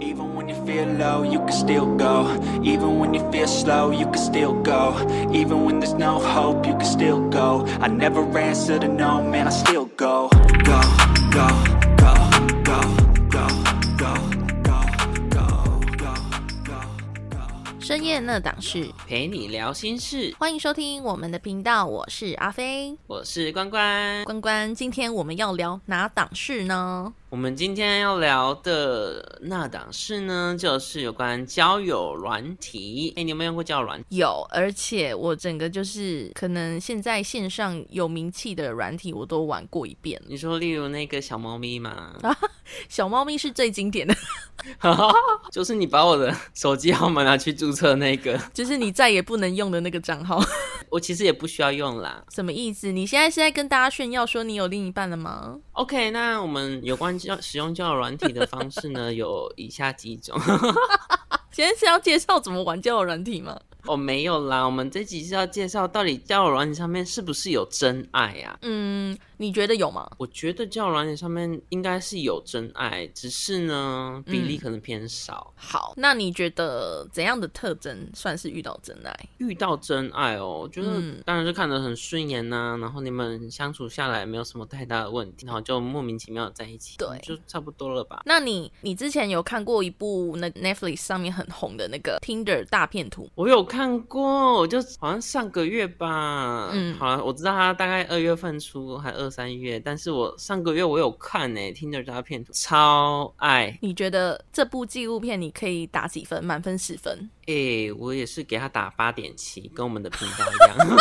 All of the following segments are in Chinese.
Even when you feel low, you can still go. Even when you feel slow, you can still go. Even when there's no hope, you can still go. I never answer to no, man, I still go. Go, go, go, go, go, go, go, go, go, go, go. 深夜那档事，陪你聊心事，欢迎收听我们的频道，我是阿飞。我是关关。关关，今天我们要聊哪档事呢？我们今天要聊的那档事呢，就是有关交友软体。哎，你有没有用过交友软体？有，而且我整个就是可能现在线上有名气的软体，我都玩过一遍了。你说，例如那个小猫咪嘛，小猫咪是最经典的 就是你把我的手机号码拿去注册那个，就是你再也不能用的那个账号。我其实也不需要用啦。什么意思？你现在是在跟大家炫耀说你有另一半了吗？OK，那我们有关教使用交友软体的方式呢，有以下几种。今天是要介绍怎么玩交友软体吗？哦，没有啦，我们这集是要介绍到底交友软体上面是不是有真爱啊？嗯，你觉得有吗？我觉得交友软件上面应该是有真爱，只是呢比例可能偏少。好，那你觉得怎样的特征算是遇到真爱？遇到真爱哦，我觉得嗯当然是看得很顺眼呐、然后你们相处下来没有什么太大的问题，然后就莫名其妙的在一起，对就差不多了吧。那你你之前有看过一部那 Netflix 上面很红的那个 Tinder 大片图？我有看过，我就好像上个月吧，嗯好了，我知道他大概二月份出，还二三月，但是我上个月我有看呢、听着诈骗图，超爱，你觉得这部纪录片你可以打几分？满分十分？诶、我也是给他打八点七，跟我们的频道一样。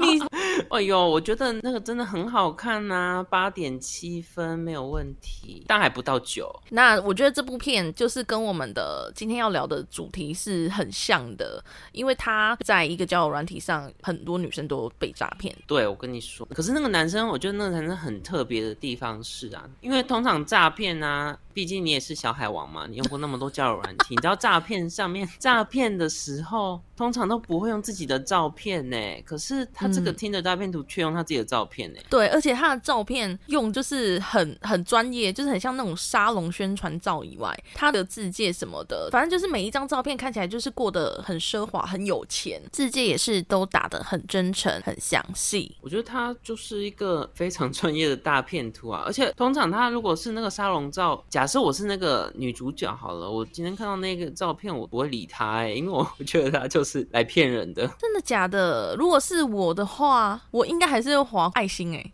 你 哎呦，我觉得那个真的很好看呐、八点七分没有问题，但还不到九。那我觉得这部片就是跟我们的今天要聊的主题是很像的，因为他在一个交友软体上，很多女生都被诈骗。对，我跟你说，可是那个男生，我觉得那个男生很特别的地方是啊，因为通常诈骗啊，毕竟你也是小海王嘛，你用过那么多交友软体，你知道诈骗上面诈骗的时候，通常都不会用自己的照片呢，可是他这个嗯听的诈骗图却用他自己的照片呢。对，而且他的照片用就是很很专业，就是很像那种沙龙宣传照以外，他的字界什么的，反正就是每一张照片看起来就是过得很奢华、很有钱，字界也是都打得很真诚、很详细。我觉得他就是一个非常专业的大骗图啊，而且通常他如果是那个沙龙照，假设我是那个女主角好了，我今天看到那个照片，我不会理她哎、因为我觉得她就是来骗人的。真的假的？如果是我的话，我应该还是会划爱心诶、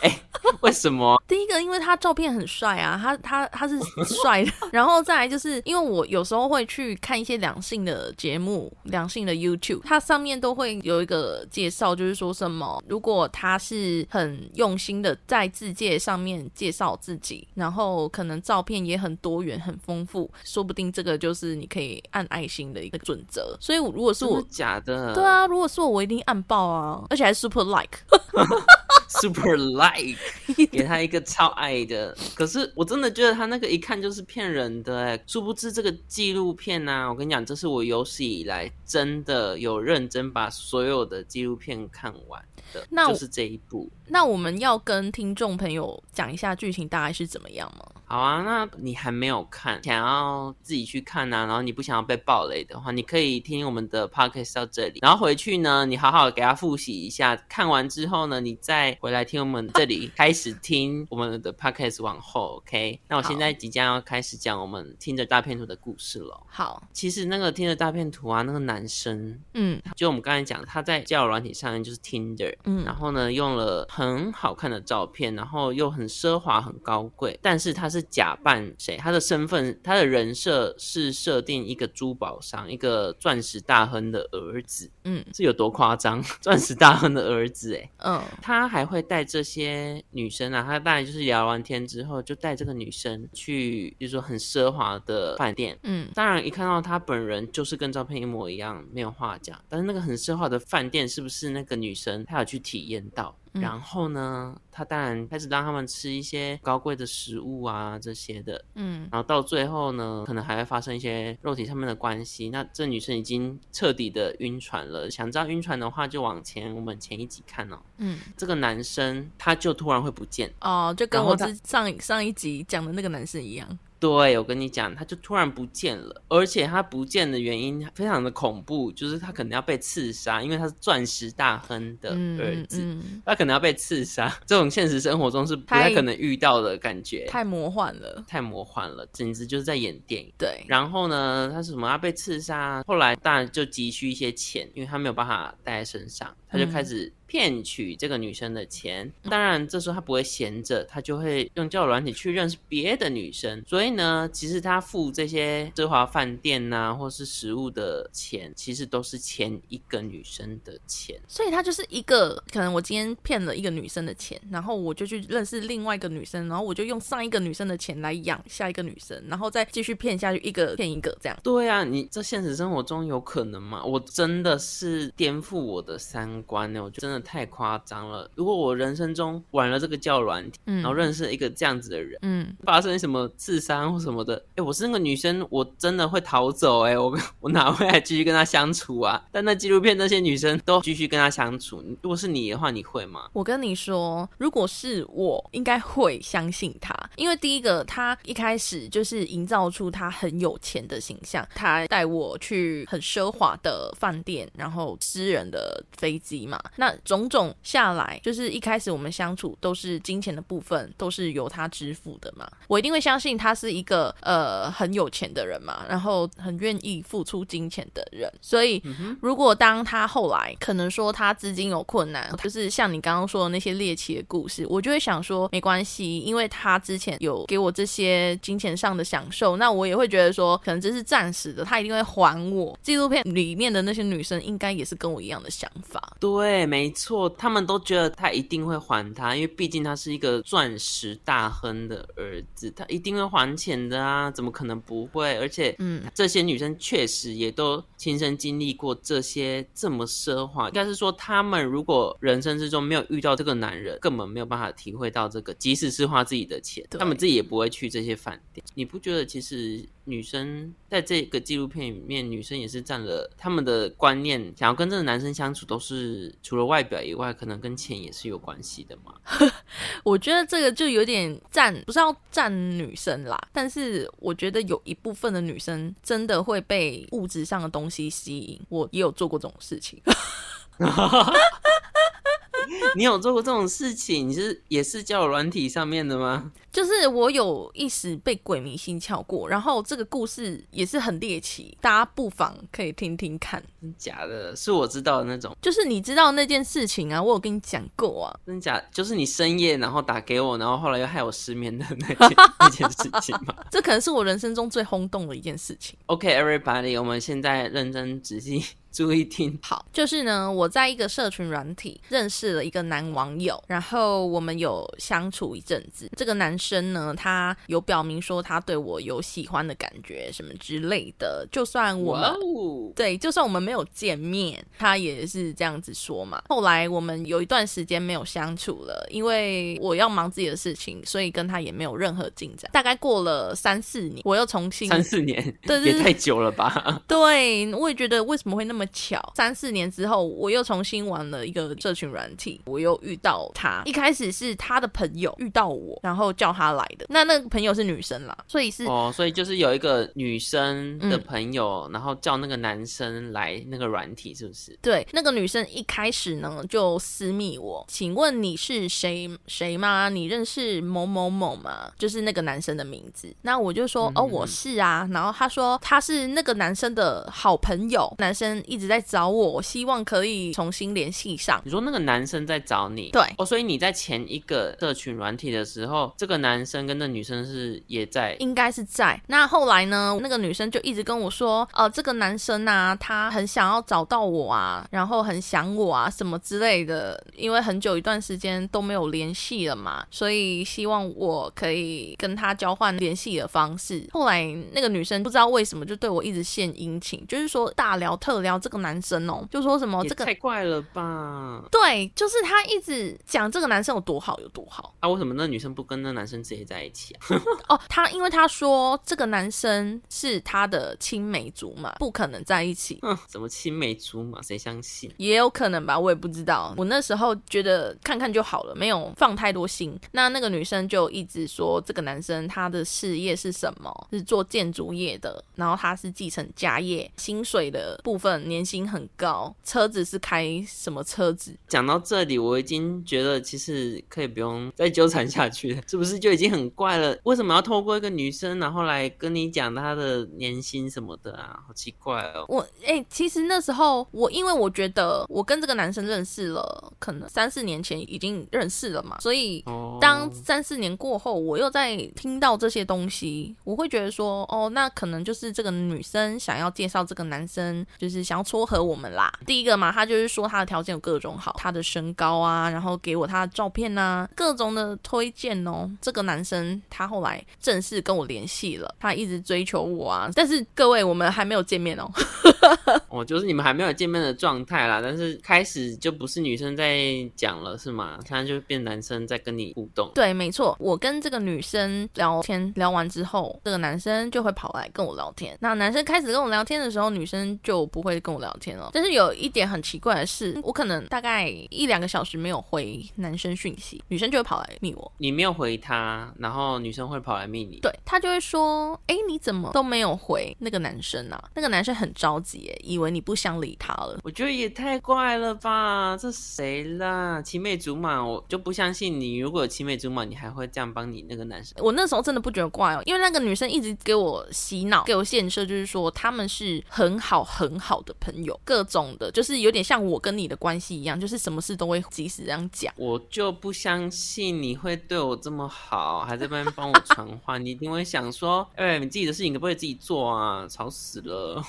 为什么？第一个，因为他照片很帅啊，他他他是帅的。然后再来就是因为我有时候会去看一些两性的节目，两性的 YouTube，它上面都会有一个介绍，就是说什么，如果他是很用心的在字界上面介绍自己，然后可能照片也很多元、很丰富，说不定这个就是你可以按爱心的一个准则。所以如果是我真的。假的？对啊，如果是我，我一定按爆啊，而且还 super like。super like，给他一个超爱的。可是我真的觉得他那个一看就是骗人的哎，殊不知这个纪录片呢、我跟你讲，这是我有史以来真的有认真把所有的纪录片看完的，那就是这一部。那我们要跟听众朋友讲一下剧情大概是怎么样吗？好啊，那你还没有看，想要自己去看啊，然后你不想要被暴雷的话，你可以听我们的 podcast 到这里，然后回去呢，你好好给他复习一下，看完之后呢，你再回来听我们这里开始听我们的 podcast 往后，OK？那我现在即将要开始讲我们听着大片图的故事了。好，其实那个听着大片图啊，那个男生嗯就我们刚才讲，他在交友软体上面就是 Tinder，嗯然后呢用了很好看的照片，然后又很奢华、很高贵，但是他是假扮谁？他的身份、他的人设是设定一个珠宝商，一个钻石大亨的儿子，嗯这有多夸张？钻石大亨的儿子，哎。嗯他还会带这些女生啊，他当然就是聊完天之后，就带这个女生去，比如说很奢华的饭店，嗯当然，一看到他本人就是跟照片一模一样，没有话讲。但是那个很奢华的饭店，是不是那个女生她有去体验到？嗯然后呢，他当然开始让他们吃一些高贵的食物啊这些的。嗯然后到最后呢，可能还会发生一些肉体上面的关系。那这女生已经彻底的晕船了。想知道晕船的话，就往前我们前一集看哦。嗯，这个男生他就突然会不见，哦，就跟我之上上一集讲的那个男生一样。对，我跟你讲，他就突然不见了，而且他不见的原因非常的恐怖，就是他可能要被刺杀，因为他是钻石大亨的儿子，嗯，他可能要被刺杀。这种现实生活中是不太可能遇到的感觉，太魔幻了，太魔幻了，简直就是在演电影。对，然后呢，他是什么要被刺杀？后来当然就急需一些钱，因为他没有办法带在身上，他就开始。骗取这个女生的钱，当然这时候他不会闲着，他就会用交友软体去认识别的女生。所以呢，其实他付这些奢华饭店呐，或是食物的钱，其实都是前一个女生的钱。所以他就是一个，可能我今天骗了一个女生的钱，然后我就去认识另外一个女生，然后我就用上一个女生的钱来养下一个女生，然后再继续骗下去，一个骗一个这样。对啊，你这现实生活中有可能吗？我真的是颠覆我的三观呢，我真的。太夸张了！如果我人生中玩了这个叫软体，嗯然后认识一个这样子的人，嗯，发生什么自杀或什么的，哎，我是那个女生，我真的会逃走，哎，我 我哪会还继续跟他相处啊？但那纪录片那些女生都继续跟他相处，如果是你的话，你会吗？我跟你说，如果是我，应该会相信他，因为第一个，他一开始就是营造出他很有钱的形象，他带我去很奢华的饭店，然后私人的飞机嘛，那。种种下来，就是一开始我们相处都是金钱的部分，都是由他支付的嘛。我一定会相信他是一个呃很有钱的人嘛，然后很愿意付出金钱的人。所以，如果当他后来可能说他资金有困难，就是像你刚刚说的那些猎奇的故事，我就会想说没关系，因为他之前有给我这些金钱上的享受，那我也会觉得说可能这是暂时的，他一定会还我。纪录片里面的那些女生应该也是跟我一样的想法。对，没错。他们都觉得他一定会还他，因为毕竟他是一个钻石大亨的儿子，他一定会还钱的啊，怎么可能不会？而且，嗯，这些女生确实也都亲身经历过这些这么奢华，应该是说，他们如果人生之中没有遇到这个男人，根本没有办法体会到这个，即使是花自己的钱，他们自己也不会去这些饭店。你不觉得其实？女生在这个纪录片里面，女生也是占了他们的观念，想要跟这个男生相处，都是除了外表以外，可能跟钱也是有关系的嘛。我觉得这个就有点占，不是要占女生啦，但是我觉得有一部分的女生真的会被物质上的东西吸引。我也有做过这种事情。你有做过这种事情？你是也是叫软体上面的吗？就是我有一时被鬼迷心窍过，然后这个故事也是很猎奇，大家不妨可以听听看。真假的？是我知道的那种？就是你知道那件事情啊？我有跟你讲过啊。真假？就是你深夜然后打给我，然后后来又害我失眠的那件那件事情吗？这可能是我人生中最轰动的一件事情。OK，everybody，我们现在认真仔细。注意听 好，就是呢，我在一个社群软体认识了一个男网友，然后我们有相处一阵子。这个男生呢，他有表明说他对我有喜欢的感觉什么之类的。就算我们对，就算我们没有见面，他也是这样子说嘛。后来我们有一段时间没有相处了，因为我要忙自己的事情，所以跟他也没有任何进展。大概过了三四年，我又重新三四年，对，也太久了吧？对，我也觉得为什么会那么。巧，三四年之后，我又重新玩了一个社群软体，我又遇到他。一开始是他的朋友遇到我，然后叫他来的。那那个朋友是女生啦，所以是哦，所以就是有一个女生的朋友，然后叫那个男生来那个软体，是不是？对，那个女生一开始呢就私密我，请问你是谁谁吗？你认识某某某吗？就是那个男生的名字。那我就说哦，我是啊。然后他说他是那个男生的好朋友，男生一。一直在找我，希望可以重新联系上。你说那个男生在找你，对哦，所以你在前一个社群软体的时候，这个男生跟那女生是也在，应该是在。那后来呢，那个女生就一直跟我说，呃，这个男生啊，他很想要找到我啊，然后很想我啊，什么之类的。因为很久一段时间都没有联系了嘛，所以希望我可以跟他交换联系的方式。后来那个女生不知道为什么就对我一直献殷勤，就是说大聊特聊。这个男生哦，就说什么这个太怪了吧？对，就是他一直讲这个男生有多好有多好啊，为什么那女生不跟那男生直接在一起啊？哦。他因为他说这个男生是他的青梅竹马，不可能在一起。哼，什么青梅竹马，谁相信？也有可能吧，我也不知道。我那时候觉得看看就好了，没有放太多心。那那个女生就一直说，这个男生他的事业是什么？是做建筑业的，然后他是继承家业，薪水的部分年薪很高，车子是开什么车子？讲到这里，我已经觉得其实可以不用再纠缠下去了，是不是就已经很怪了？为什么要透过一个女生，然后来跟你讲她的年薪什么的啊？好奇怪哦！我哎、其实那时候我因为我觉得我跟这个男生认识了，可能三四年前已经认识了嘛，所以哦，当三四年过后，我又在听到这些东西，我会觉得说，哦，那可能就是这个女生想要介绍这个男生，就是想要撮合我们啦。第一个嘛，他就是说他的条件有各种好，他的身高啊，然后给我他的照片呐、各种的推荐哦。这个男生他后来正式跟我联系了，他一直追求我啊，但是各位我们还没有见面哦。哦，就是你们还没有见面的状态啦，但是开始就不是女生在讲了，是吗？现在就变男生在跟你互动。对，没错，我跟这个女生聊天聊完之后，这个男生就会跑来跟我聊天。那男生开始跟我聊天的时候，女生就不会跟我聊天哦。但是有一点很奇怪的是，我可能大概一两个小时没有回男生讯息，女生就会跑来密我。你没有回他，然后女生会跑来密你。对他就会说：“哎，你怎么都没有回那个男生啊？”那个男生很着急，以为你不想理他了。我觉得也太怪了吧！这谁啦？青梅竹马，我就不相信你。如果有青梅竹马，你还会这样帮你那个男生？我那时候真的不觉得怪哦，因为那个女生一直给我洗脑，给我现设，就是说他们是很好很好的朋友，各种的，就是有点像我跟你的关系一样，就是什么事都会及时这样讲。我就不相信你会对我这么好，还在那边帮我传话。你一定会想说，哎、你自己的事情可不可以自己做啊？吵死了！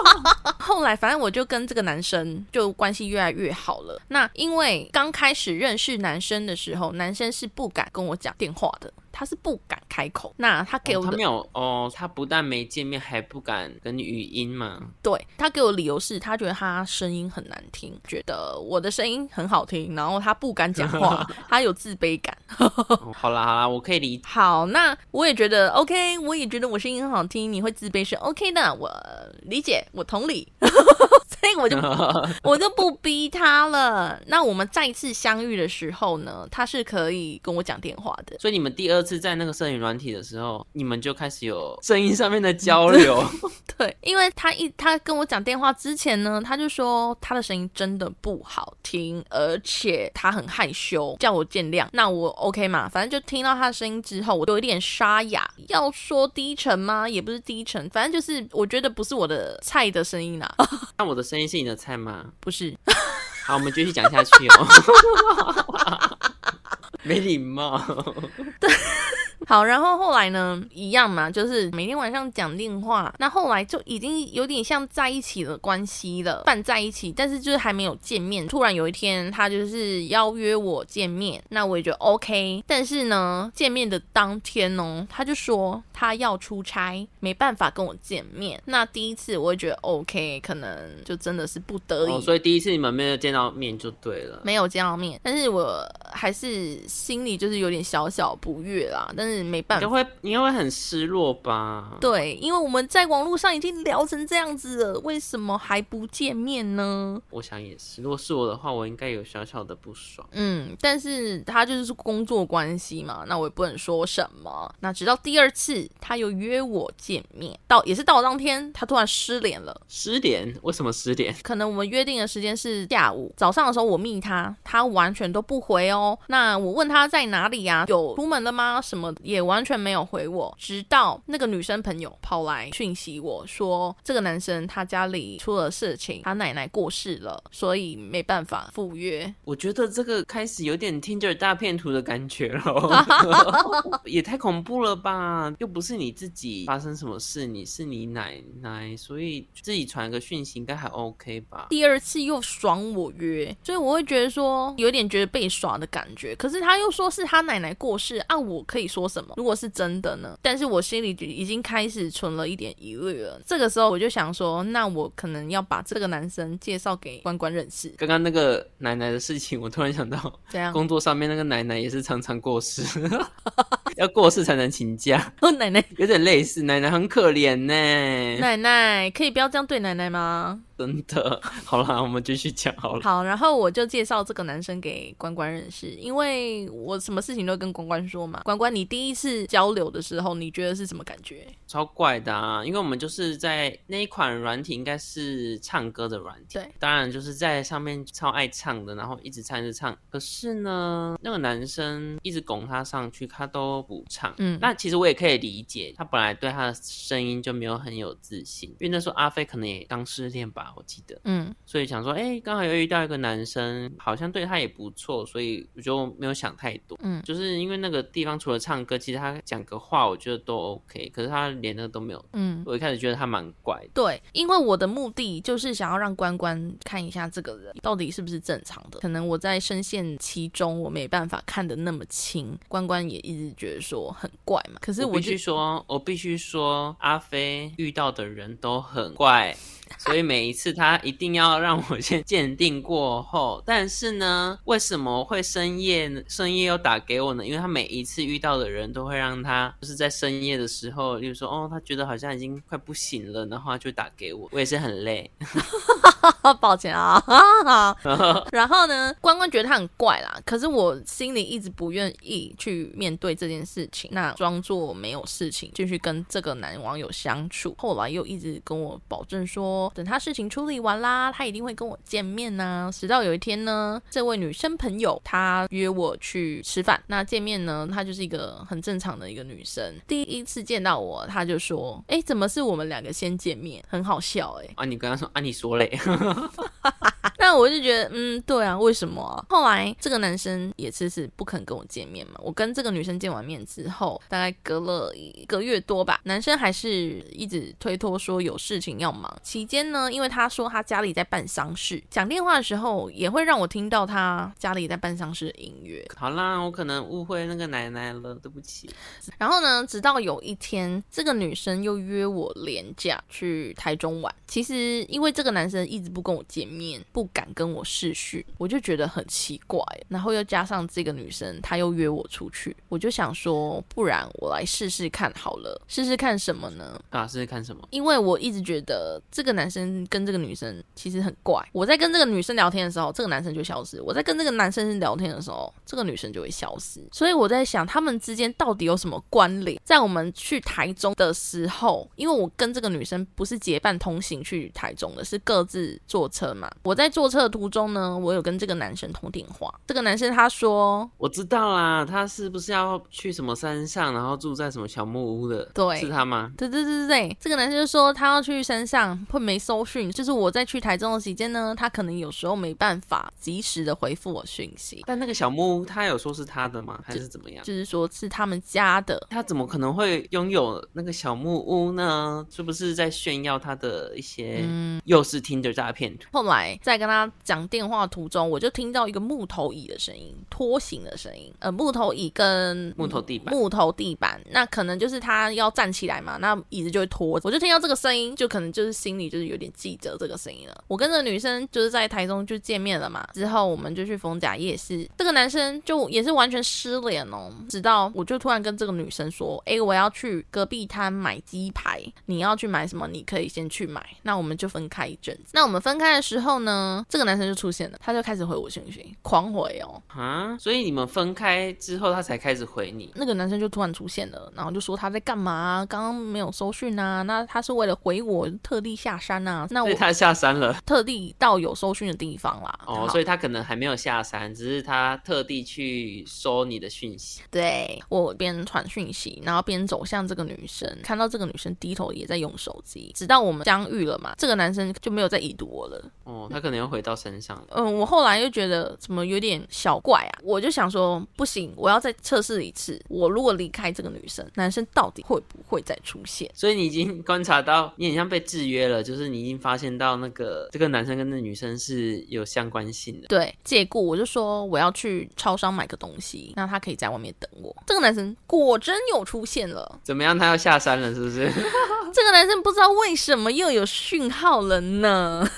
后来反正我就跟这个男生就关系越来越好了。那因为刚开始认识男生的时候，男生是不敢跟我讲电话的，他是不敢开口。那他给我的、哦他没有哦，他不但没见面，还不敢跟你语音嘛。对他给我理由是他觉得他声音很难听，觉得我的声音很好听，然后他不敢讲话，他有自卑感。哦 好啦好啦，我可以理解。好，那我也觉得 OK，我也觉得我声音很好听，你会自卑是 OK 的，我理解，我同理，所以我就 我就不逼他了。那我们再一次相遇的时候呢，他是可以跟我讲电话的。所以你们第二次在那个摄影软体的时候，你们就开始有声音上面的交流。对，因为他一他跟我讲电话之前呢，他就说他的声音真的不好听，而且他很害羞，叫我见谅。那我 OK 嘛，反正就听到他的声音之后，我有一点沙哑。要说低沉吗？也不是低沉，反正就是我觉得不是我的菜的声音啦，那我的声音是你的菜吗？不是。好，我们继续讲下去哦。没礼貌。好，然后后来呢，一样嘛，就是每天晚上讲电话。那后来就已经有点像在一起的关系了，半在一起，但是就是还没有见面。突然有一天，他就是邀约我见面，那我也觉得 OK。但是呢，见面的当天哦，他就说他要出差，没办法跟我见面。那第一次我也觉得 OK，可能就真的是不得已。哦，所以第一次你们没有见到面就对了。没有见到面，但是我还是心里就是有点小小不悦啦，但是没办法。你会你应该会很失落吧？对，因为我们在网络上已经聊成这样子了，为什么还不见面呢？我想也是，如果是我的话，我应该有小小的不爽。嗯，但是他就是工作关系嘛，那我也不能说什么。那直到第二次，他又约我见面，到也是到当天，他突然失联了。失联？为什么失联？可能我们约定的时间是下午，早上的时候我密他，他完全都不回哦。那我问他在哪里呀、有出门了吗？什么也完全没有回我。直到那个女生朋友跑来讯息我说，这个男生他家里出了事情，他奶奶过世了，所以没办法赴约。我觉得这个开始有点 Tinder 大片图的感觉了，也太恐怖了吧！又不是你自己发生什么事，你是你奶奶，所以自己传个讯息应该还 OK 吧？第二次又爽我约，所以我会觉得说有点觉得被耍的感觉。可是他又说是他奶奶过世啊，我可以说什么？如果是真的呢？但是我心里已经开始存了一点疑虑了。这个时候我就想说，那我可能要把这个男生介绍给关关认识。刚刚那个奶奶的事情，我突然想到，怎样？工作上面那个奶奶也是常常过世，要过世才能请假。我奶奶有点类似，奶奶很可怜呢。奶奶可以不要这样对奶奶吗？真的，好啦，我们继续讲好了。好，然后我就介绍这个男生给关关认识，因为我什么事情都跟关关说嘛。关关，你第一次交流的时候，你觉得是什么感觉？超怪的啊！因为我们就是在那一款软体，应该是唱歌的软体，对，当然就是在上面超爱唱的，然后一直唱一直唱。可是呢，那个男生一直拱他上去，他都不唱。嗯，那其实我也可以理解，他本来对他的声音就没有很有自信，因为那时候阿飞可能也刚失恋吧。我记得，嗯，所以想说，哎，刚好又遇到一个男生，好像对他也不错，所以我就没有想太多，嗯，就是因为那个地方除了唱歌，其实他讲个话，我觉得都 OK，可是他连那个都没有，嗯，我一开始觉得他蛮怪的，对，因为我的目的就是想要让关关看一下这个人到底是不是正常的，可能我在深陷其中，我没办法看得那么清，关关也一直觉得说很怪嘛，可是我必须说，我必须说，阿飞遇到的人都很怪。所以每一次他一定要让我先鉴定过后，但是呢，为什么会深夜深夜又打给我呢？因为他每一次遇到的人都会让他就是在深夜的时候，例如说哦，他觉得好像已经快不行了，然后就打给我。我也是很累，抱歉啊。然后呢，关关觉得他很怪啦，可是我心里一直不愿意去面对这件事情，那装作没有事情，继续跟这个男网友相处。后来又一直跟我保证说。等他事情处理完啦，他一定会跟我见面呢。直到有一天呢，这位女生朋友她约我去吃饭。那见面呢，她就是一个很正常的一个女生。第一次见到我，她就说：“哎，怎么是我们两个先见面？很好笑哎。”啊，你跟她说啊，你说嘞。那我就觉得，嗯，对啊，为什么？后来这个男生也是是不肯跟我见面嘛。我跟这个女生见完面之后，大概隔了一个月多吧，男生还是一直推脱说有事情要忙。期间呢，因为他说他家里在办丧事，讲电话的时候也会让我听到他家里在办丧事的音乐。好啦，我可能误会那个奶奶了，对不起。然后呢，直到有一天，这个女生又约我廉价去台中玩。其实因为这个男生一直不跟我见面，不敢跟我试叙，我就觉得很奇怪。然后又加上这个女生，她又约我出去，我就想说，不然我来试试看好了。试试看什么呢？啊，试试看什么？因为我一直觉得这个男生跟这个女生其实很怪。我在跟这个女生聊天的时候，这个男生就消失；我在跟这个男生聊天的时候，这个女生就会消失。所以我在想，他们之间到底有什么关联？在我们去台中的时候，因为我跟这个女生不是结伴同行。去台中的是各自坐车嘛？我在坐车的途中呢，我有跟这个男生通电话。这个男生他说：“我知道啦，他是不是要去什么山上，然后住在什么小木屋的？对，是他吗？对对对对对，这个男生就说他要去山上，会没搜讯。就是我在去台中的期间呢，他可能有时候没办法及时的回复我讯息。但那个小木屋，他有说是他的吗？还是怎么样？就是说是他们家的。他怎么可能会拥有那个小木屋呢？是不是在炫耀他的一些？嗯，又是听着诈骗。后来在跟他讲电话途中，我就听到一个木头椅的声音，拖行的声音。呃，木头椅跟木头地板，木头地板，那可能就是他要站起来嘛，那椅子就会拖。我就听到这个声音，就可能就是心里就是有点记着这个声音了。我跟这个女生就是在台中就见面了嘛，之后我们就去逢甲夜市。这个男生就也是完全失联哦，直到我就突然跟这个女生说：“哎，我要去隔壁摊买鸡排，你要去买什么？你可以先去买。”那我们就分开一阵子。那我们分开的时候呢，这个男生就出现了，他就开始回我讯息，狂回哦。啊，所以你们分开之后，他才开始回你。那个男生就突然出现了，然后就说他在干嘛？刚刚没有收讯啊？那他是为了回我，特地下山啊？那我他下山了，特地到有搜讯的地方啦。哦，所以他可能还没有下山，只是他特地去收你的讯息。对我边传讯息，然后边走向这个女生，看到这个女生低头也在用手机，直到我们相遇了嘛。这个男生就没有再已读我了。哦，他可能又回到身上了。嗯，我后来又觉得怎么有点小怪啊，我就想说不行，我要再测试一次。我如果离开这个女生，男生到底会不会再出现？所以你已经观察到，你很像被制约了，就是你已经发现到那个这个男生跟那女生是有相关性的。对，借故我就说我要去超商买个东西，那他可以在外面等我。这个男生果真有出现了，怎么样？他要下山了，是不是？这个男生不知道为什么又有讯号了呢？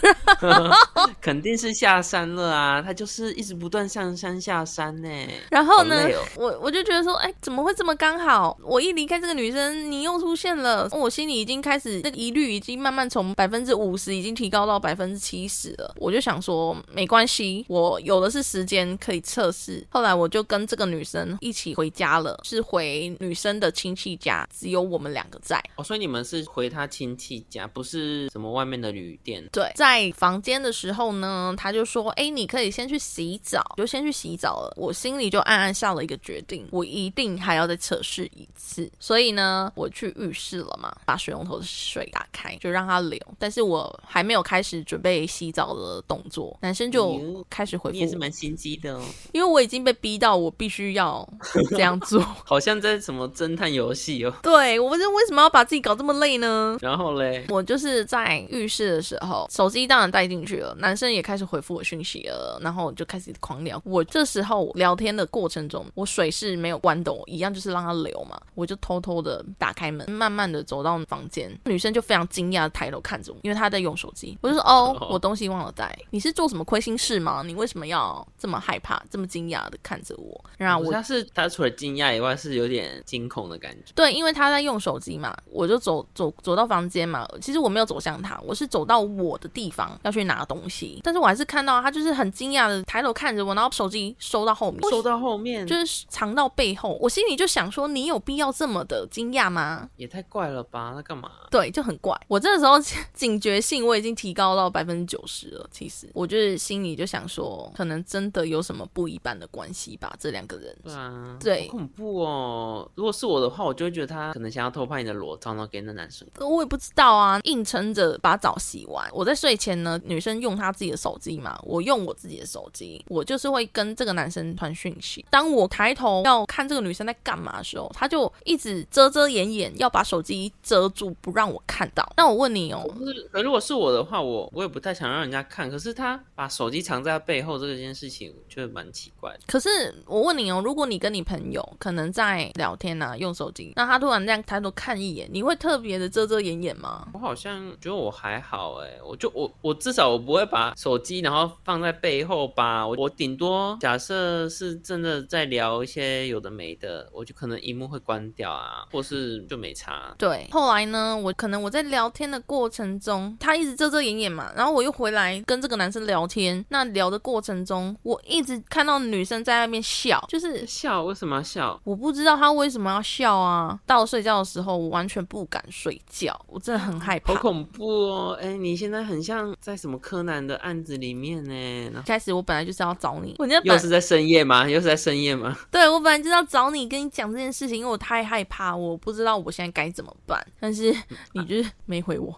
肯定是下山了啊！他就是一直不断上山下山呢。然后呢哦，我我就觉得说，哎，怎么会这么刚好？我一离开这个女生，你又出现了，我心里已经开始那个疑虑已经慢慢从百分之五十已经提高到百分之七十了。我就想说，没关系，我有的是时间可以测试。后来我就跟这个女生一起回家了，是回女生的亲戚家，只有我们两个在。哦，所以你们是回她亲戚家，不是什么外面的旅店。对，在房间的时候呢，她就说：“哎，你可以先去洗澡，就先去洗澡了。”我心里就暗暗下了一个决定，我一定还要再测试一次。所以呢，我去浴室了嘛，把水龙头的水打开，就让它流。但是我还没有开始准备洗澡的动作，男生就开始回复，你也是蛮心机的哦，因为我已经被逼到我必须要 这样做。好像在什么侦探游戏哦。对我就为什么要把自己搞这么累呢？然后嘞，我就是在浴室的时候，手机当然带进去了，男生也开始回复我讯息了，然后我就开始狂聊。我这时候聊天的过程中，我水是没有关的，我一样就是让它流嘛，我就偷偷的打开门，慢慢的走到房间，女生就非常惊讶的抬头看因为他在用手机。我就说 哦，我东西忘了带，你是做什么亏心事吗？你为什么要这么害怕、这么惊讶的看着我？然后我他是他除了惊讶以外，是有点惊恐的感觉。对，因为他在用手机嘛，我就走走走到房间嘛。其实我没有走向他，我是走到我的地方要去拿东西，但是我还是看到他就是很惊讶的抬头看着我，然后手机收到后面，收到后面就是藏到背后。我心里就想说，你有必要这么的惊讶吗？也太怪了吧？那干嘛？对，就很怪。我这个时候警觉性我已经提高到百分之九十了。其实我就是心里就想说，可能真的有什么不一般的关系吧，这两个人。对啊，对好恐怖哦！如果是我的话，我就会觉得他可能想要偷拍你的裸照，然后给那男生。我也不知道啊，硬撑着把澡洗完。我在睡前呢，女生用她自己的手机嘛，我用我自己的手机，我就是会跟这个男生传讯息。当我抬头要看这个女生在干嘛的时候，他就一直遮遮掩掩，要把手机遮住，不让我看到。那我问你哦，可是，可如果是我的话，我我也不太想让人家看。可是他把手机藏在他背后这件事情，我觉得蛮奇怪的。可是我问你哦，如果你跟你朋友可能在聊天啊，用手机，那他突然这样抬头看一眼，你会特别的遮遮掩掩吗？我好像觉得我还好哎，我就我我至少我不会把手机然后放在背后吧。我我顶多假设是真的在聊一些有的没的，我就可能荧幕会关掉啊，或是就没差。对，后来呢，我可能我在聊天的过程中，他一直遮遮掩掩嘛，然后我又回来跟这个男生聊天，那聊的过程中，我一直看到女生在那边笑，就是笑为什么要笑？我不知道他为什么要笑啊。到睡觉的时候，我完全不敢睡觉，我真的很害怕。好恐怖哦！哎，你现在很像在什么柯南的案子里面呢？开始我本来就是要找你，又是在深夜吗？又是在深夜吗？对我本来就是要找你跟你讲这件事情，因为我太害怕，我不知道我现在该怎么办。但是你就是没回我，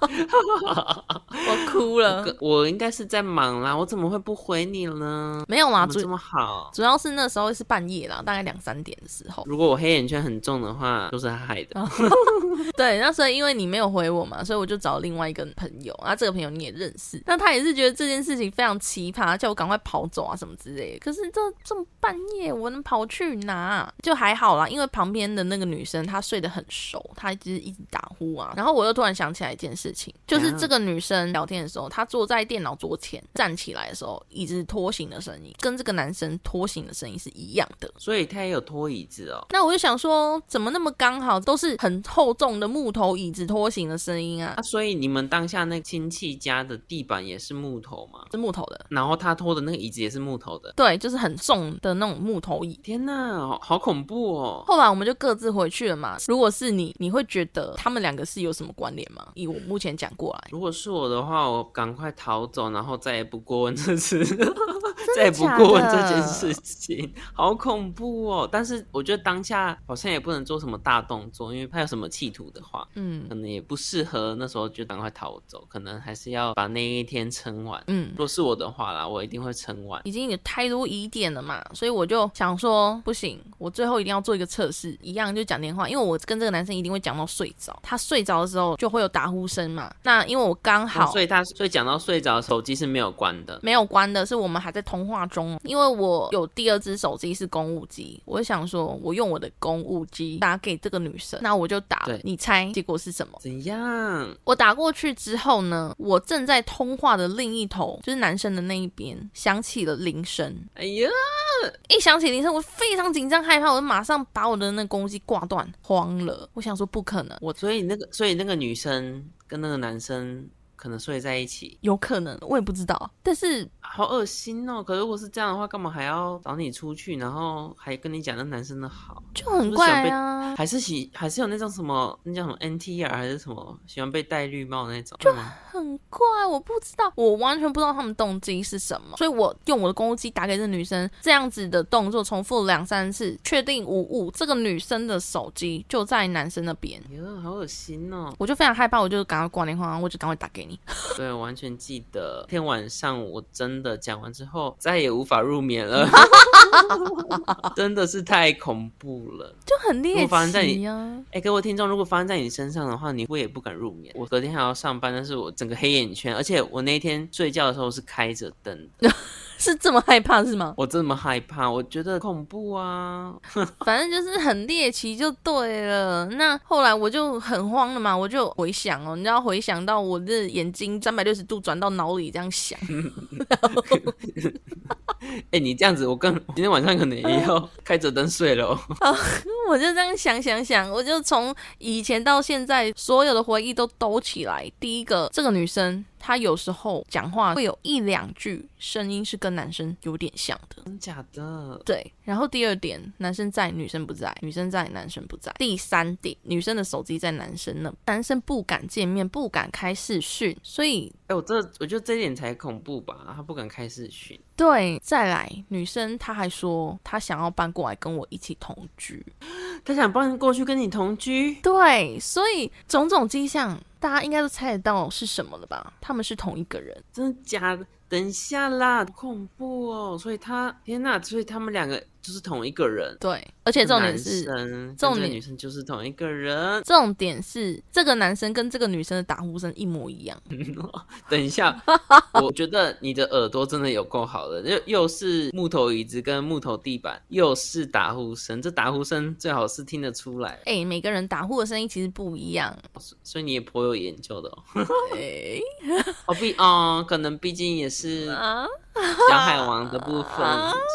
我哭了。我我应该是在忙啦，我怎么会不回你呢？没有啦，这么好？主要是那时候是半夜啦，大概两三点的时候。如果我黑眼圈很重的话，都是他害的。对，那时候因为你没有回我嘛，所以我就找另外一个朋友，啊，这个朋友你也认识，那他也是觉得这件事情非常奇葩，叫我赶快跑走啊什么之类的。可是这这么半夜，我能跑去哪？就还好啦，因为旁边的那个女生她睡得很熟，她就是一直打呼啊。然后我又突然想起来一件事情，就是这个女生聊天的时候，她坐在电脑桌前站起来的时候，椅子拖行的声音跟这个男生拖行的声音是一样的。所以他也有拖椅子哦。那我就想说，怎么那么刚好都是很厚重的木头椅子拖行的声音啊啊，？所以你们当下那亲戚家的地板也是木头吗？是木头的，然后他拖的那个椅子也是木头的。对，就是很重的那种木头椅。天呐，好好恐怖哦！后来我们就各自回去了嘛。如果是你，你会觉得他们两个是有什么关联吗？以我目前讲过来，如果是我的话，我赶快逃走，然后再也不过问这次，再也不过问这件事情，好恐怖哦！但是我觉得当下好像也不能做什么大动作，因为他有什么企图的话，嗯可能也不适合。那时候就赶快逃走，可能还是要把那一天撑完。嗯如。果是我的话啦，我一定会撑完。已经有太多疑点了嘛，所以我就想说，不行，我最后一定要做一个测试，一样就讲电话，因为我跟这个男生一定会讲到睡着，他睡着的时候就会有打呼声嘛。那因为我刚好、哦所以他所以讲到睡着，手机是没有关的。没有关的，是我们还在通话中。因为我有第二只手机是公务机，我就想说，我用我的公务机打给这个女生，那我就打你猜结果是什么？怎样？我打过去之后呢，我正在通话的另一头，就是男生的那一边，响起了铃声。哎呀，一响起铃声，我非常紧张害怕，我就马上把我的那个公机挂断，慌了。我想说不可能，我所以那个所以那个女生跟那个男生可能睡在一起，有可能，我也不知道。但是好恶心哦！可如果是这样的话，干嘛还要找你出去，然后还跟你讲那男生的好？就很怪啊，还是喜还是有那种什么那叫什么 NTR 还是什么喜欢被戴绿帽那种？就很怪，我不知道，我完全不知道他们动机是什么，所以我用我的公机打给这女生，这样子的动作重复了两三次，确定无误，这个女生的手机就在男生那边。哟，好恶心哦！我就非常害怕，我就赶快挂电话，我就赶快打给你。对，我完全记得那天晚上我真的讲完之后再也无法入眠了，真的是太恐怖了。就很猎如果发生在你奇呀、哎，各位听众，如果发生在你身上的话，你会也不敢入眠。我隔天还要上班，但是我整个黑眼圈，而且我那天睡觉的时候是开着灯的，是这么害怕是吗？我这么害怕，我觉得恐怖啊。反正就是很猎奇就对了。那后来我就很慌了嘛，我就回想哦，你知道回想到我的眼睛三百六十度转到脑里这样想，哎，你这样子，我跟今天晚上可能也要开着灯睡了、哦。我就这样想想想，我就从以前到现在所有的回忆都兜起来。第一个，这个女生她有时候讲话会有一两句声音是跟男生有点像的。真假的？对，然后第二点，男生在，女生不在；女生在，男生不在。第三点，女生的手机在男生那，男生不敢见面，不敢开视讯，所以哎，我这我觉得这一点才恐怖吧，他不敢开视讯。对，再来，女生她还说她想要搬过来跟我一起同居，他想搬过去跟你同居，对，所以种种迹象，大家应该都猜得到是什么了吧？他们是同一个人，真的假的？等一下啦，好恐怖哦！所以他天哪，所以他们两个就是同一个人，对，而且重点是。重点女生就是同一个人。重点是，这个男生跟这个女生的打呼声一模一样。等一下，我觉得你的耳朵真的有够好的，又又是木头椅子跟木头地板，又是打呼声，这打呼声最好是听得出来，哎、每个人打呼的声音其实不一样。所以你也颇有研究的哦。哎、哦，毕哦，可能毕竟也是啊，小海王的部分，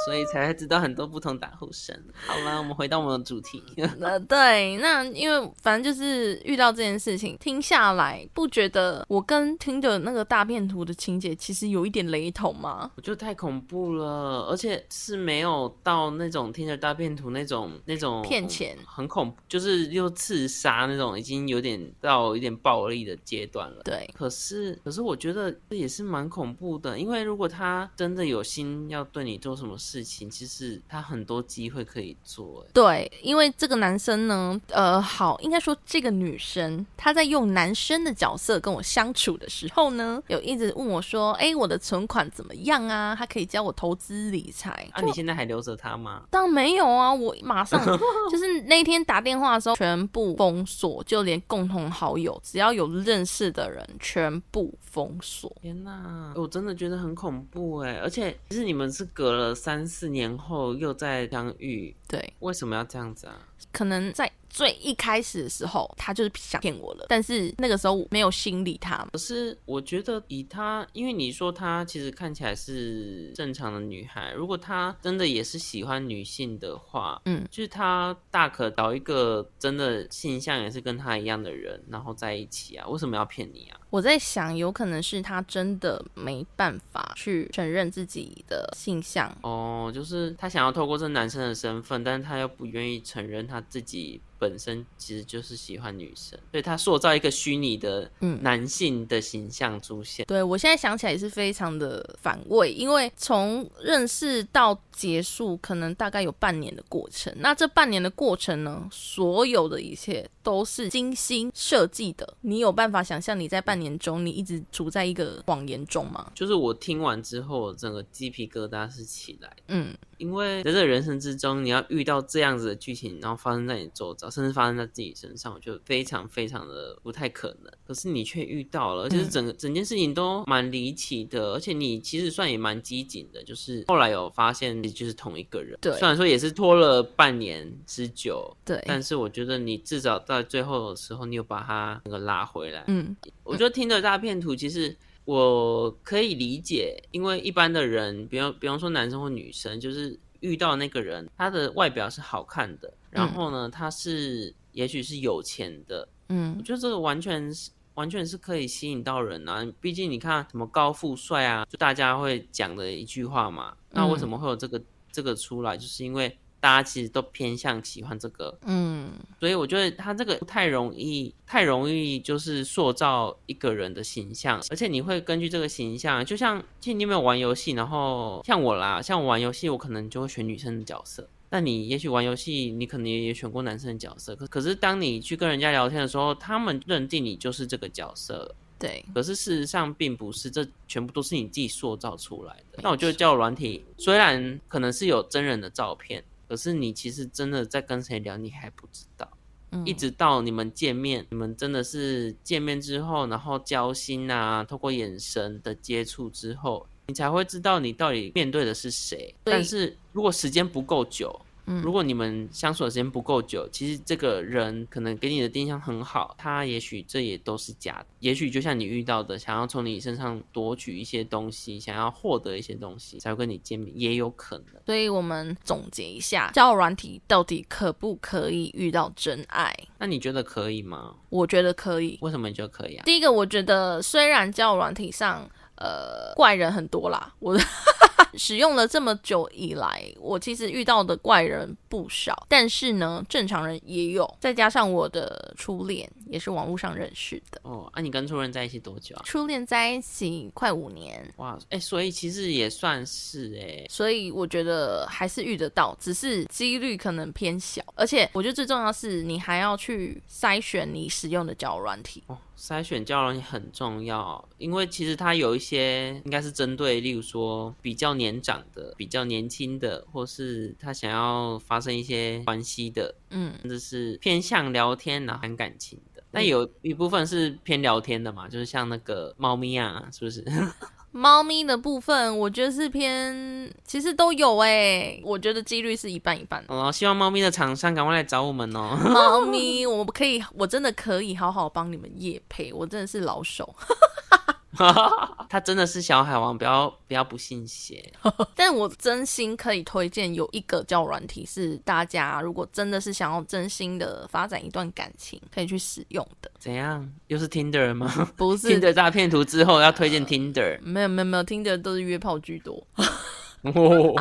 所以才会知道很多不同打呼声。好了，我们回到我们的主题。呃，对，那因为反正就是遇到这件事情，听下来不觉得我跟听的那个大片图的情节其实有一点雷同吗？我觉得太恐怖了，而且是没有到那种听着大片图那种那种骗钱很恐怖，就是又刺杀那种，已经有点到有点暴力的阶段了。对，可是，可是我觉得这也是蛮恐怖的，因为如果他真的有心要对你做什么事情，其实他很多机会可以做。哎对，因为这个男生呢，呃，好，应该说这个女生她在用男生的角色跟我相处的时候呢，有一直问我说：“哎，我的存款怎么样啊？他可以教我投资理财。”啊，你现在还留着他吗？当然没有啊，我马上 就是那天打电话的时候，全部封锁，就连共同好友，只要有认识的人，全部封锁。天呐，我真的觉得很恐怖哎！而且，其实你们是隔了三四年后又再相遇，对，为什么要这样子啊？可能在最一开始的时候，他就是想骗我了，但是那个时候没有心理他。可是我觉得以他，因为你说他其实看起来是正常的女孩，如果他真的也是喜欢女性的话，嗯，就是他大可找一个真的性向也是跟他一样的人，然后在一起啊，为什么要骗你啊？我在想，有可能是他真的没办法去承认自己的性向。哦，就是他想要透过这男生的身份，但是他又不愿意承认他自己本身其实就是喜欢女生，所以他塑造一个虚拟的嗯男性的形象出现。对我现在想起来也是非常的反胃，因为从认识到结束，可能大概有半年的过程。那这半年的过程呢，所有的一切都是精心设计的。你有办法想象你在半年中，你一直处在一个谎言中吗？就是我听完之后，整个鸡皮疙瘩是起来，嗯，因为在这人生之中，你要遇到这样子的剧情，然后发生在你周遭，甚至发生在自己身上，我觉得非常非常的不太可能。可是你却遇到了，而且是整个、整件事情都蛮离奇的，而且你其实算也蛮机警的，就是后来有发现，就是同一个人。对虽然说也是拖了半年之久，对，但是我觉得你至少在最后的时候，你有把他那个拉回来。嗯我觉得听着大片图其实我可以理解，因为一般的人，比方比方说男生或女生，就是遇到那个人，他的外表是好看的，然后呢，他是也许是有钱的，嗯我嗯觉得这个完全是完全是可以吸引到人啊。毕竟你看什么高富帅啊，就大家会讲的一句话嘛。那为什么会有这个这个出来？就是因为大家其实都偏向喜欢这个嗯所以我觉得他这个太容易，太容易就是塑造一个人的形象，而且你会根据这个形象，就像，其实你有没有玩游戏？然后像我啦，像我玩游戏，我可能就会选女生的角色。那你也许玩游戏，你可能也选过男生的角色，可可是当你去跟人家聊天的时候，他们认定你就是这个角色。对，可是事实上并不是，这全部都是你自己塑造出来的。那我觉得交友软体虽然可能是有真人的照片，可是你其实真的在跟谁聊，你还不知道。嗯一直到你们见面，你们真的是见面之后，然后交心啊，透过眼神的接触之后，你才会知道你到底面对的是谁。但是如果时间不够久，嗯如果你们相处的时间不够久，其实这个人可能给你的印象很好，他也许这也都是假的，也许就像你遇到的，想要从你身上夺取一些东西，想要获得一些东西，才会跟你见面，也有可能。所以我们总结一下，交友软体到底可不可以遇到真爱？那你觉得可以吗？我觉得可以。为什么你觉得可以啊？第一个，我觉得虽然交友软体上，呃，怪人很多啦，我 使用了这么久以来，我其实遇到的怪人不少，但是呢，正常人也有，再加上我的初恋也是网络上认识的，哦，啊，你跟初恋在一起多久啊？初恋在一起快五年，哇，哎、所以其实也算是哎、所以我觉得还是遇得到，只是几率可能偏小，而且我觉得最重要是你还要去筛选你使用的交友软体。哦，筛选交往也很重要，因为其实它有一些应该是针对，例如说比较年长的、比较年轻的，或是他想要发生一些关系的，嗯，甚至是偏向聊天然后谈感情的。但有一部分是偏聊天的嘛，就是像那个猫咪啊，是不是？猫咪的部分，我觉得是偏，其实都有诶、我觉得几率是一半一半。哦，希望猫咪的厂商赶快来找我们哦。猫咪，我们可以，我真的可以好好帮你们夜配，我真的是老手。他真的是小海王，不要不要不信邪。但我真心可以推荐有一个交友软体是大家如果真的是想要真心的发展一段感情，可以去使用的，怎样？又是 Tinder 吗 不是？Tinder 诈骗图之后要推荐 Tinder。没有没有没有，，Tinder 都是约炮居多。哦，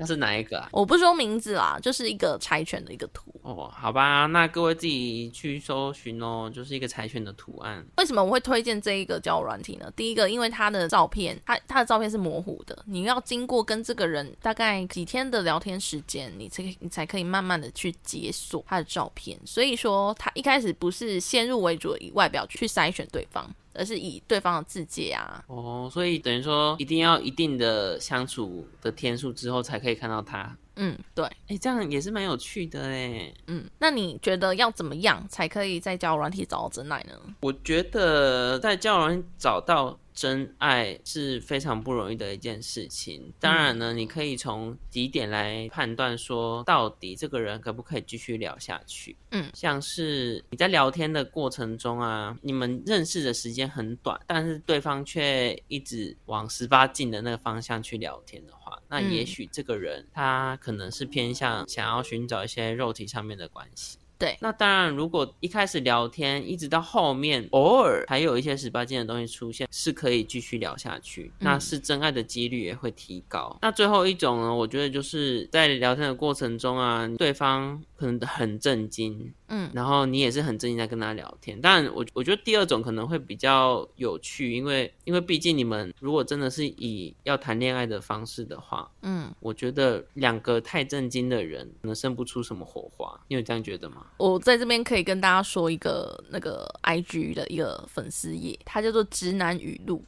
那是哪一个啊？我不说名字啦，就是一个柴犬的一个图。哦，好吧，那各位自己去搜寻哦，就是一个柴犬的图案。为什么我会推荐这一个交友软体呢？第一个，因为它的照片，它它的照片是模糊的，你要经过跟这个人大概几天的聊天时间，你才你才可以慢慢的去解锁他的照片。所以说，他一开始不是先入为主的以外表去筛选对方，而是以对方的自界啊，哦，所以等于说一定要一定的相处的天数之后才可以看到他。嗯，对，哎，这样也是蛮有趣的哎。嗯，那你觉得要怎么样才可以在交友软体找到真爱呢？我觉得在交友软体找到真爱是非常不容易的一件事情。当然呢，你可以从几点来判断说，到底这个人可不可以继续聊下去。嗯像是你在聊天的过程中啊，你们认识的时间很短，但是对方却一直往十八禁的那个方向去聊天的话，那嗯也许这个人他可能是偏向想要寻找一些肉体上面的关系。对，那当然，如果一开始聊天，一直到后面偶尔还有一些十八禁的东西出现，是可以继续聊下去，那是真爱的几率也会提高。那最后一种呢，我觉得就是在聊天的过程中啊，对方可可能很震惊，嗯然后你也是很震惊在跟他聊天。但我，我觉得第二种可能会比较有趣，因为因为毕竟你们如果真的是以要谈恋爱的方式的话，嗯，我觉得两个太震惊的人可能生不出什么火花。你有这样觉得吗？我在这边可以跟大家说一个那个 IG 的一个粉丝页，它叫做“直男语录”。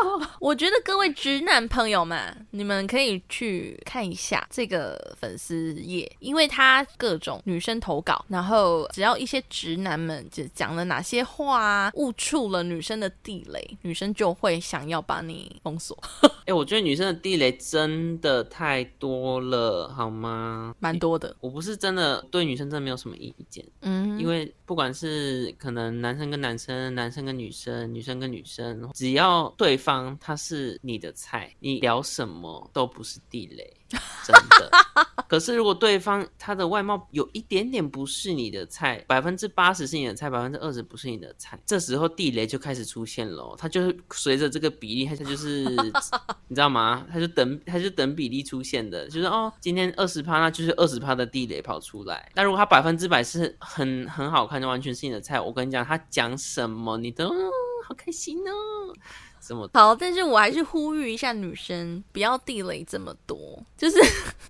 我觉得各位直男朋友们，你们可以去看一下这个粉丝页，因为它各种女生投稿，然后只要一些直男们就讲了哪些话啊，误触了女生的地雷，女生就会想要把你封锁，哎、我觉得女生的地雷真的太多了，好吗？蛮多的。我不是真的对女生真的没有什么意见，嗯，因为不管是可能男生跟男生、男生跟女生、女生跟女生，只要对方他是你的菜，你聊什么都不是地雷，真的。可是如果对方他的外貌有一点点不是你的菜，百分之八十是你的菜，百分之二十不是你的菜，这时候地雷就开始出现了哦。它就是随着这个比例，他就是 你知道吗？他就等他就等比例出现的，就是哦，今天二十趴，那就是二十趴的地雷跑出来。那如果他百分之百是很很好看就，完全是你的菜，我跟你讲，他讲什么你都、嗯好开心哦，什么好，但是我还是呼吁一下女生，不要地雷这么多，就是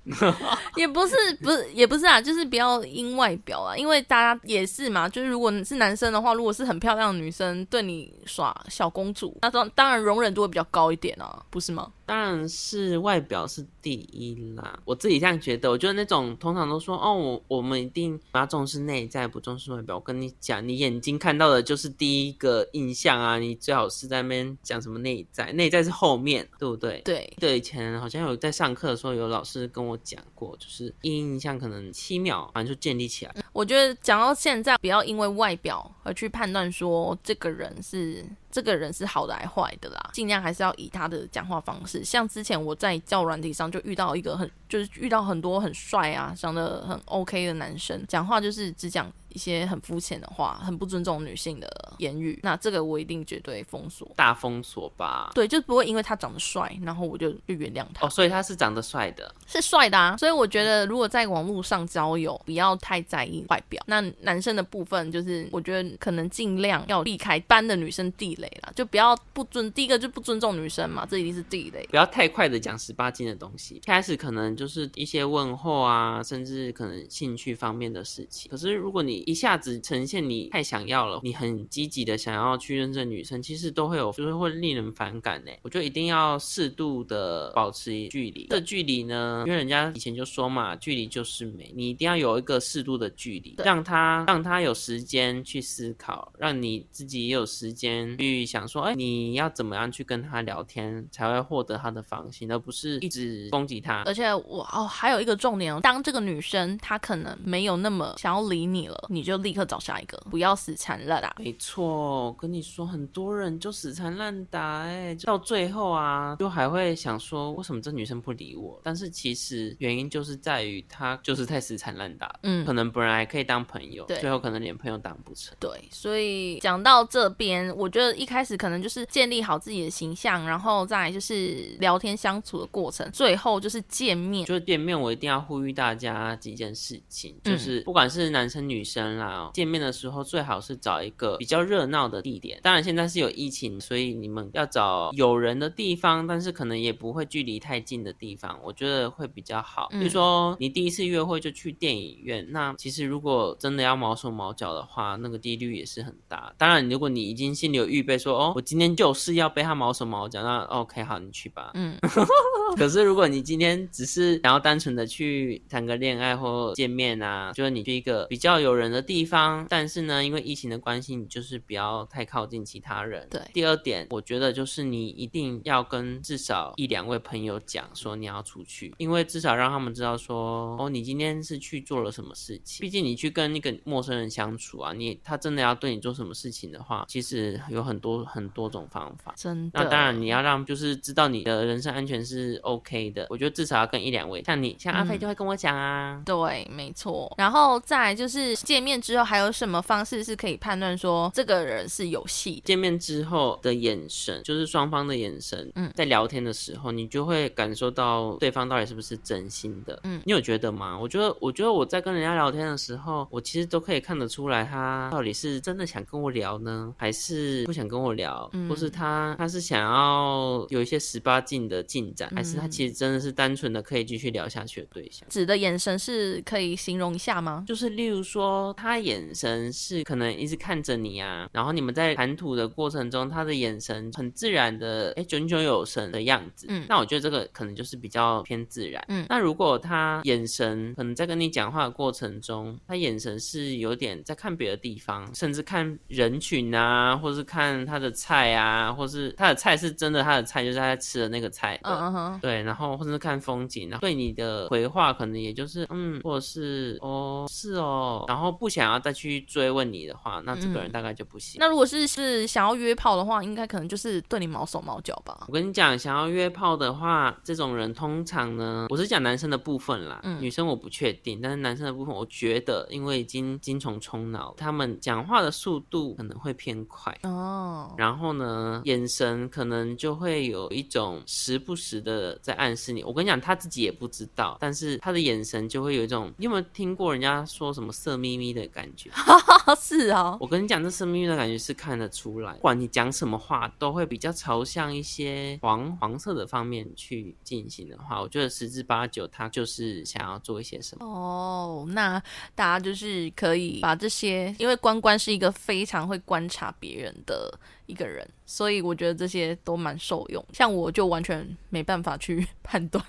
也不是不是也不是啊，就是不要因外表啊，因为大家也是嘛，就是如果你是男生的话，如果是很漂亮的女生对你耍小公主，那当当然容忍度会比较高一点啊，不是吗？当然是外表是第一啦，我自己这样觉得。我觉得那种通常都说哦，我我们一定要重视内在，不重视外表。我跟你讲，你眼睛看到的就是第一个印象啊，你最好是在那边讲什么内在，内在是后面，对不对？对，对，以前好像有在上课的时候，有老师跟我讲过，就是第一印象可能七秒，反正就建立起来。我觉得讲到现在，不要因为外表而去判断说这个人是这个人是好的还坏的啦，尽量还是要以他的讲话方式。像之前我在教软体上就遇到一个很，就是遇到很多很帅啊，长得很 OK 的男生，讲话就是只讲一些很肤浅的话，很不尊重女性的言语。那这个我一定绝对封锁。大封锁吧。对，就不会因为他长得帅，然后我就就原谅他。哦，所以他是长得帅的，是帅的啊，所以我觉得如果在网络上交友，不要太在意外表。那男生的部分，就是我觉得可能尽量要避开一般的女生地雷啦，就不要不尊，第一个就不尊重女生嘛，这一定是地雷。不要太快的讲十八禁的东西。开始可能就是一些问候啊，甚至可能兴趣方面的事情。可是如果你一下子呈现你太想要了，你很积极的想要去认证女生，其实都会有，就是会令人反感呢。我就一定要适度的保持距离。这距离呢，因为人家以前就说嘛，距离就是美，你一定要有一个适度的距离，让他让他有时间去思考，让你自己也有时间去想说，哎，你要怎么样去跟他聊天，才会获得他的芳心，而不是一直攻击他。而且我哦，还有一个重点哦，当这个女生她可能没有那么想要理你了，你就立刻找下一个，不要死缠烂打。没错，我跟你说，很多人就死缠烂打、哎，到最后啊，就还会想说，为什么这女生不理我？但是其实原因就是在于她就是太死缠烂打，嗯可能本来还可以当朋友，对最后可能连朋友当不成。对，所以讲到这边，我觉得一开始可能就是建立好自己的形象，然后再来就是聊天相处的过程，最后就是见面。就是见面，我一定要呼吁大家几件事情，嗯就是不管是男生女生啦，见面的时候最好是找一个比较热闹的地点。当然现在是有疫情，所以你们要找有人的地方，但是可能也不会距离太近的地方，我觉得会比较好。嗯比如说你第一次约会就去电影院，那其实如果真的要毛手毛脚的话，那个几率也是很大。当然，如果你已经心里有预备说，哦，我今天就是要被他毛手毛脚，那 OK 好，你去吧。嗯，可是如果你今天只是想要单纯的去谈个恋爱或见面啊，就是你去一个比较有人的地方，但是呢，因为疫情的关系，你就是不要太靠近其他人。对第二点，我觉得就是你一定要跟至少一两位朋友讲说你要出去，因为至少让他们知道说，哦，你今天是去做了什么事情。毕竟你去跟那个陌生人相处啊，你他真的要对你做什么事情的话，其实有很多很多种方法。真的。那当然，你要让就是知道你的人身安全是 OK 的。我觉得至少要跟一两位，像你像阿飞嗯就会跟我讲啊。对，没错。然后再来就是见见面之后还有什么方式是可以判断说这个人是有戏？见面之后的眼神，就是双方的眼神，嗯，在聊天的时候，你就会感受到对方到底是不是真心的，嗯，你有觉得吗？我觉得，我觉得我在跟人家聊天的时候，我其实都可以看得出来，他到底是真的想跟我聊呢，还是不想跟我聊，或是他他是想要有一些十八禁的进展，还是他其实真的是单纯的可以继续聊下去的对象？指的眼神是可以形容一下吗？就是例如说，他眼神是可能一直看着你啊，然后你们在谈吐的过程中，他的眼神很自然的，哎，炯炯有神的样子。嗯，那我觉得这个可能就是比较偏自然。嗯，那如果他眼神可能在跟你讲话的过程中，他眼神是有点在看别的地方，甚至看人群啊，或是看他的菜啊，或是他的菜是真的他的菜，就是他在吃的那个菜。嗯哼，对，然后或者是看风景，然后对你的回话可能也就是嗯，或者是哦，是哦，然后不想要再去追问你的话，那这个人大概就不行。那如果是是想要约炮的话，应该可能就是对你毛手毛脚吧？我跟你讲，想要约炮的话，这种人通常呢，我是讲男生的部分啦，女生我不确定，但是男生的部分，我觉得因为已经精虫充脑，他们讲话的速度可能会偏快哦，然后呢，眼神可能就会有一种时不时的在暗示你。我跟你讲，他自己也不知道，但是他的眼神就会有一种，你有没有听过人家说什么色眯眯的感觉？是哦，我跟你讲，这色眯眯的感觉是看得出来，不管你讲什么话，都会比较朝向一些黄黄色的方面去进行的话，我觉得十之八九他就是想要做一些什么。哦，那大家就是可以把这些，因为关关是一个非常会观察别人的一个人。所以我觉得这些都蛮受用，像我就完全没办法去 判断。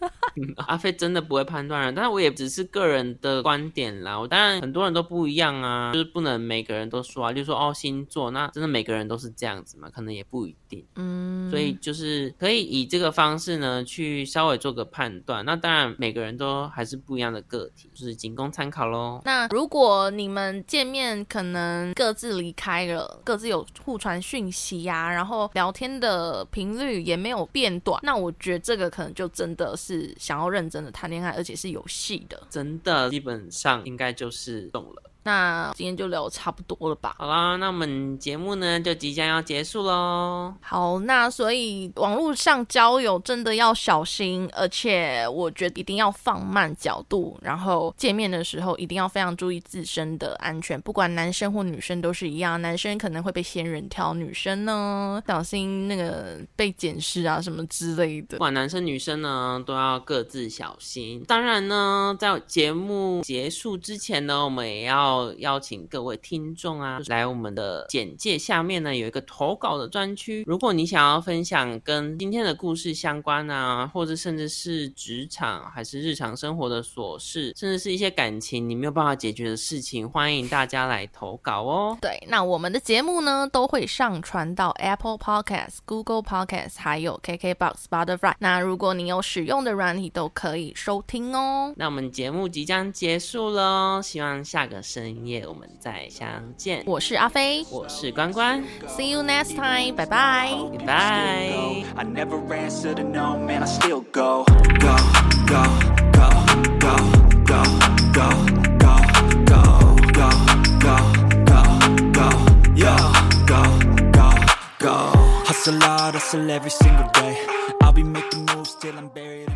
阿飞真的不会判断人，但是我也只是个人的观点啦。我当然很多人都不一样啊，就是不能每个人都说啊，就说哦星座，那真的每个人都是这样子嘛？可能也不一定。嗯，所以就是可以以这个方式呢去稍微做个判断。那当然每个人都还是不一样的个体，就是仅供参考喽。那如果你们见面可能各自离开了，各自有互传讯息呀，然后。聊天的频率也没有变短，那我觉得这个可能就真的是想要认真的谈恋爱，而且是有戏的，真的基本上应该就是懂了。那今天就聊差不多了吧？好啦，那我们节目呢就即将要结束喽。好，那所以网络上交友真的要小心，而且我觉得一定要放慢角度，然后见面的时候一定要非常注意自身的安全，不管男生或女生都是一样。男生可能会被仙人跳，女生呢小心那个被检视啊什么之类的。不管男生女生呢 都要各自小心。当然呢，在节目结束之前呢，我们也要。要邀请各位听众啊，来我们的简介下面呢有一个投稿的专区。如果你想要分享跟今天的故事相关啊，或者甚至是职场还是日常生活的琐事，甚至是一些感情你没有办法解决的事情，欢迎大家来投稿哦。对，那我们的节目呢都会上传到 Apple Podcast、Google Podcast 还有 KKBox、Spotify。那如果你有使用的软体，都可以收听哦。那我们节目即将结束了，希望下个生。深夜我们再相见。我是阿飞，我是关关，See you next time. hard, hustle every single day. I'll be making moves till I'm buried.